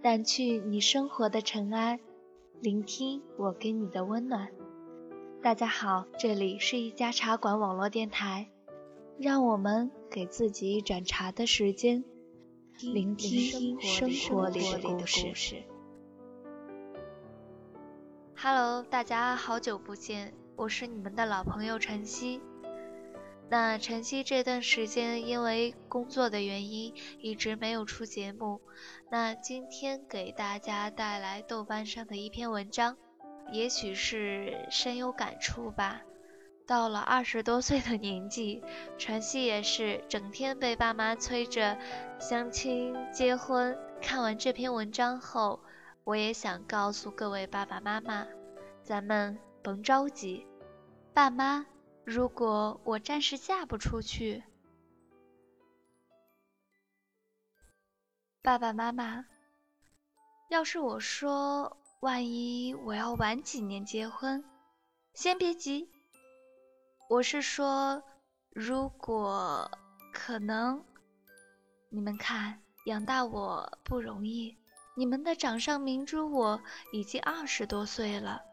掸去你生活的尘埃，聆听我给你的温暖。大家好，这里是一家茶馆网络电台，让我们给自己一盏茶的时间，聆听生活里的故事。Hello，大家好久不见，我是你们的老朋友晨曦。那晨曦这段时间因为工作的原因一直没有出节目，那今天给大家带来豆瓣上的一篇文章，也许是深有感触吧。到了二十多岁的年纪，晨曦也是整天被爸妈催着相亲结婚。看完这篇文章后，我也想告诉各位爸爸妈妈，咱们甭着急，爸妈。如果我暂时嫁不出去，爸爸妈妈，要是我说万一我要晚几年结婚，先别急。我是说，如果可能，你们看养大我不容易，你们的掌上明珠我已经二十多岁了。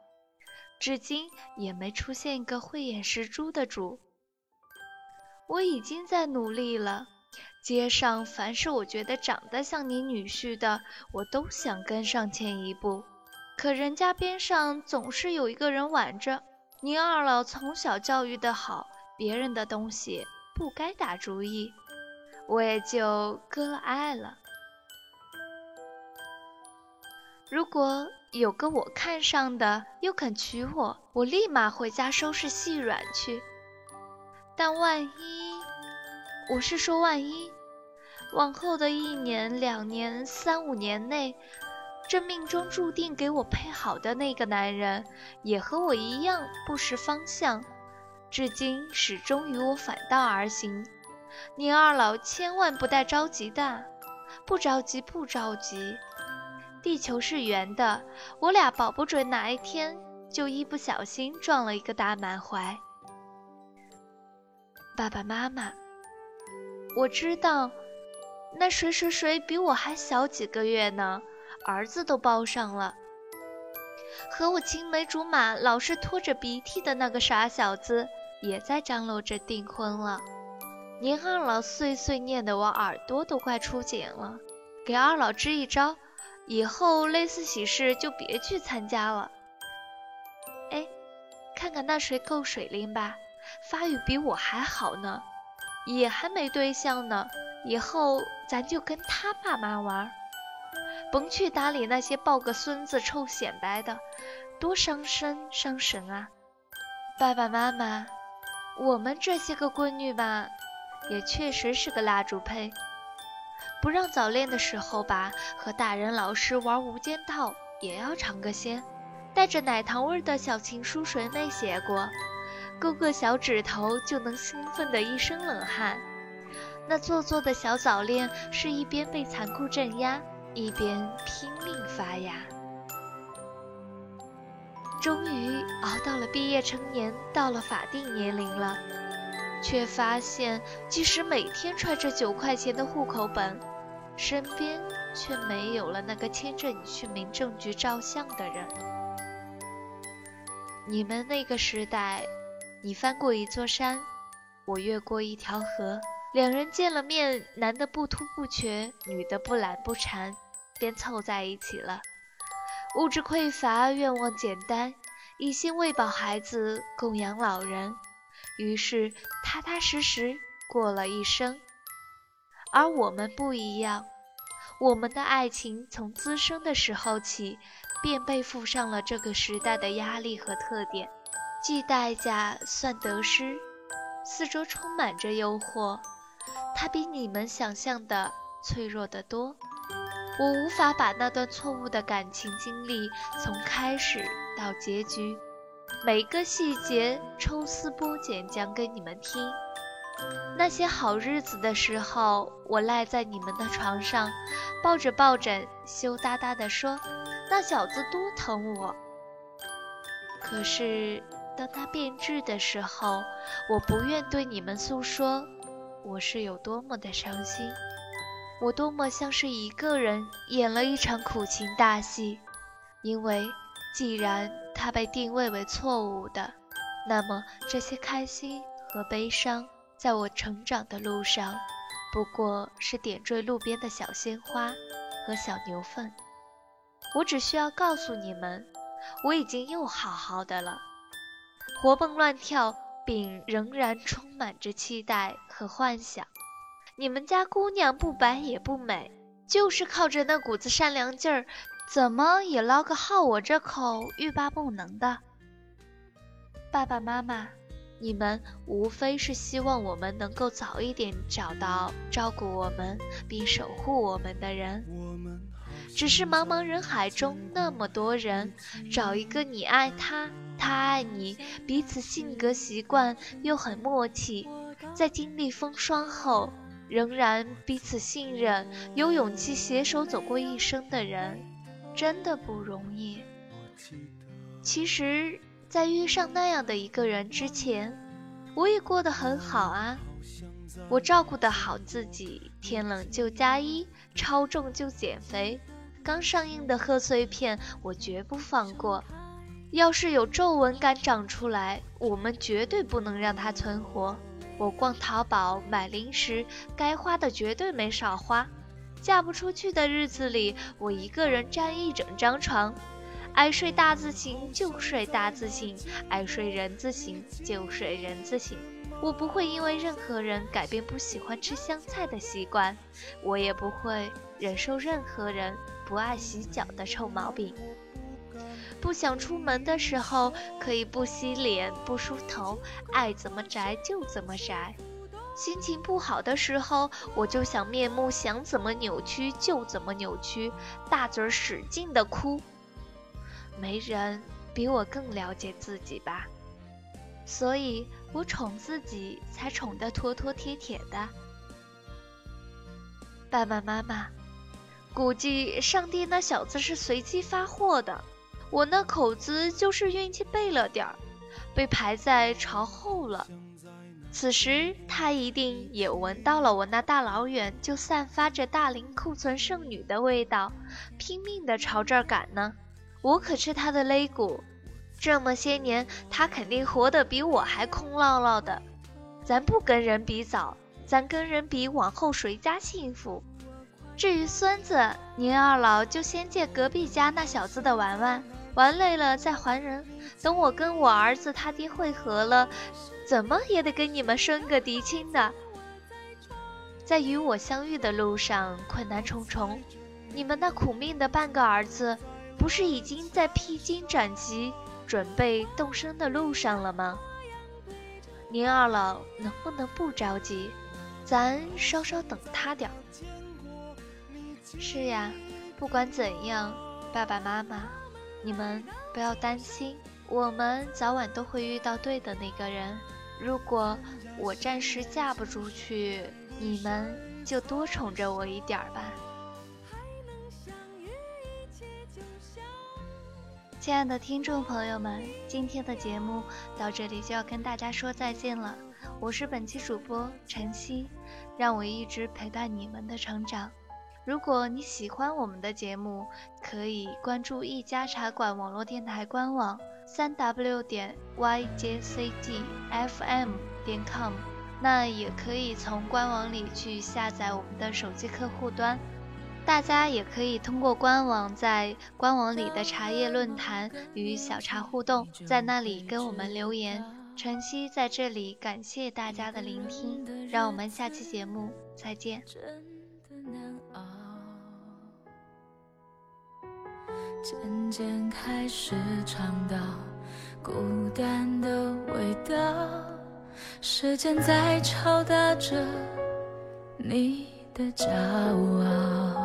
至今也没出现一个慧眼识珠的主。我已经在努力了，街上凡是我觉得长得像你女婿的，我都想跟上前一步。可人家边上总是有一个人挽着。您二老从小教育的好，别人的东西不该打主意，我也就割了爱了。如果有个我看上的又肯娶我，我立马回家收拾细软去。但万一，我是说万一，往后的一年、两年、三五年内，这命中注定给我配好的那个男人，也和我一样不识方向，至今始终与我反道而行，您二老千万不带着急的，不着急，不着急。地球是圆的，我俩保不准哪一天就一不小心撞了一个大满怀。爸爸妈妈，我知道那谁谁谁比我还小几个月呢，儿子都抱上了。和我青梅竹马、老是拖着鼻涕的那个傻小子，也在张罗着订婚了。您二老碎碎念的，我耳朵都快出茧了。给二老支一招。以后类似喜事就别去参加了。哎，看看那谁够水灵吧，发育比我还好呢，也还没对象呢。以后咱就跟他爸妈玩，甭去搭理那些抱个孙子臭显摆的，多伤身伤神啊！爸爸妈妈，我们这些个闺女吧，也确实是个蜡烛胚。不让早恋的时候吧，和大人老师玩无间道也要尝个鲜。带着奶糖味的小情书谁没写过？勾个小指头就能兴奋的一身冷汗。那做作的小早恋是一边被残酷镇压，一边拼命发芽。终于熬到了毕业成年，到了法定年龄了，却发现即使每天揣着九块钱的户口本。身边却没有了那个牵着你去民政局照相的人。你们那个时代，你翻过一座山，我越过一条河，两人见了面，男的不突不瘸，女的不懒不馋，便凑在一起了。物质匮乏，愿望简单，一心喂饱孩子，供养老人，于是踏踏实实过了一生。而我们不一样，我们的爱情从滋生的时候起，便背负上了这个时代的压力和特点，计代价算得失，四周充满着诱惑，它比你们想象的脆弱得多。我无法把那段错误的感情经历从开始到结局，每个细节抽丝剥茧讲给你们听。那些好日子的时候，我赖在你们的床上，抱着抱枕，羞答答地说：“那小子多疼我。”可是当他变质的时候，我不愿对你们诉说我是有多么的伤心。我多么像是一个人演了一场苦情大戏，因为既然他被定位为错误的，那么这些开心和悲伤，在我成长的路上，不过是点缀路边的小鲜花和小牛粪。我只需要告诉你们，我已经又好好的了，活蹦乱跳，并仍然充满着期待和幻想。你们家姑娘不白也不美，就是靠着那股子善良劲儿，怎么也捞个好我这口欲罢不能的。爸爸妈妈，你们无非是希望我们能够早一点找到照顾我们并守护我们的人。只是茫茫人海中那么多人，找一个你爱他，他爱你，彼此性格习惯又很默契，在经历风霜后。仍然彼此信任，有勇气携手走过一生的人，真的不容易。其实，在遇上那样的一个人之前，我也过得很好啊。我照顾得好自己，天冷就加衣，超重就减肥。刚上映的贺岁片，我绝不放过。要是有皱纹敢长出来，我们绝对不能让它存活。我逛淘宝买零食，该花的绝对没少花。嫁不出去的日子里，我一个人占一整张床，爱睡大字型就睡大字型，爱睡人字型就睡人字型。我不会因为任何人改变不喜欢吃香菜的习惯，我也不会忍受任何人不爱洗脚的臭毛病。不想出门的时候，可以不洗脸、不梳头，爱怎么宅就怎么宅。心情不好的时候，我就想面目想怎么扭曲就怎么扭曲，大嘴使劲的哭。没人比我更了解自己吧，所以我宠自己才宠得妥妥帖帖的。爸爸妈妈，估计上帝那小子是随机发货的。我那口子就是运气背了点儿，被排在朝后了。此时他一定也闻到了我那大老远就散发着大龄库存剩女的味道，拼命的朝这儿赶呢。我可是他的肋骨，这么些年他肯定活得比我还空落落的。咱不跟人比早，咱跟人比往后谁家幸福。至于孙子，您二老就先借隔壁家那小子的玩玩。玩累了再还人，等我跟我儿子他爹会合了，怎么也得跟你们生个嫡亲的。在与我相遇的路上困难重重，你们那苦命的半个儿子，不是已经在披荆斩棘、准备动身的路上了吗？您二老能不能不着急，咱稍稍等他点儿？是呀，不管怎样，爸爸妈妈。你们不要担心，我们早晚都会遇到对的那个人。如果我暂时嫁不出去，你们就多宠着我一点儿吧。亲爱的听众朋友们，今天的节目到这里就要跟大家说再见了。我是本期主播晨曦，让我一直陪伴你们的成长。如果你喜欢我们的节目，可以关注一家茶馆网络电台官网三 w 点 yjcdfm 点 com，那也可以从官网里去下载我们的手机客户端。大家也可以通过官网在官网里的茶叶论坛与小茶互动，在那里跟我们留言。晨曦在这里感谢大家的聆听，让我们下期节目再见。渐渐开始尝到孤单的味道，时间在敲打着你的骄傲。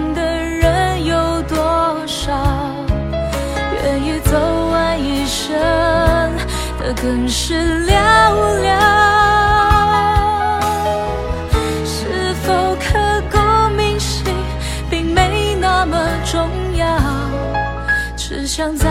更是寥寥是否刻骨铭心并没那么重要。只想在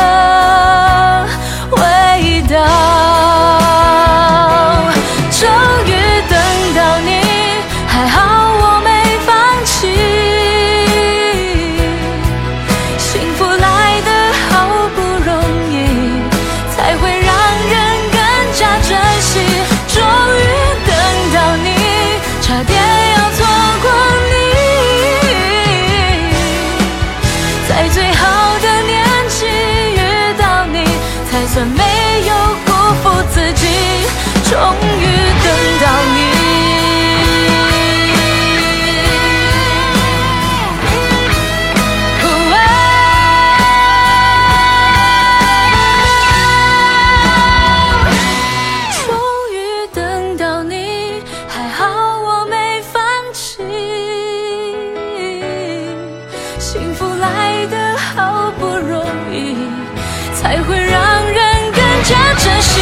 才会让人更加珍惜。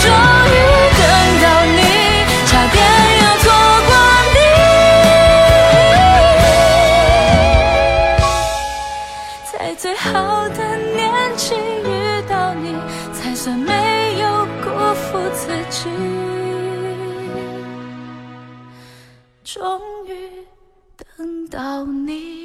终于等到你差点要错过你。在最好的年纪遇到你才算没有辜负自己。终于等到你。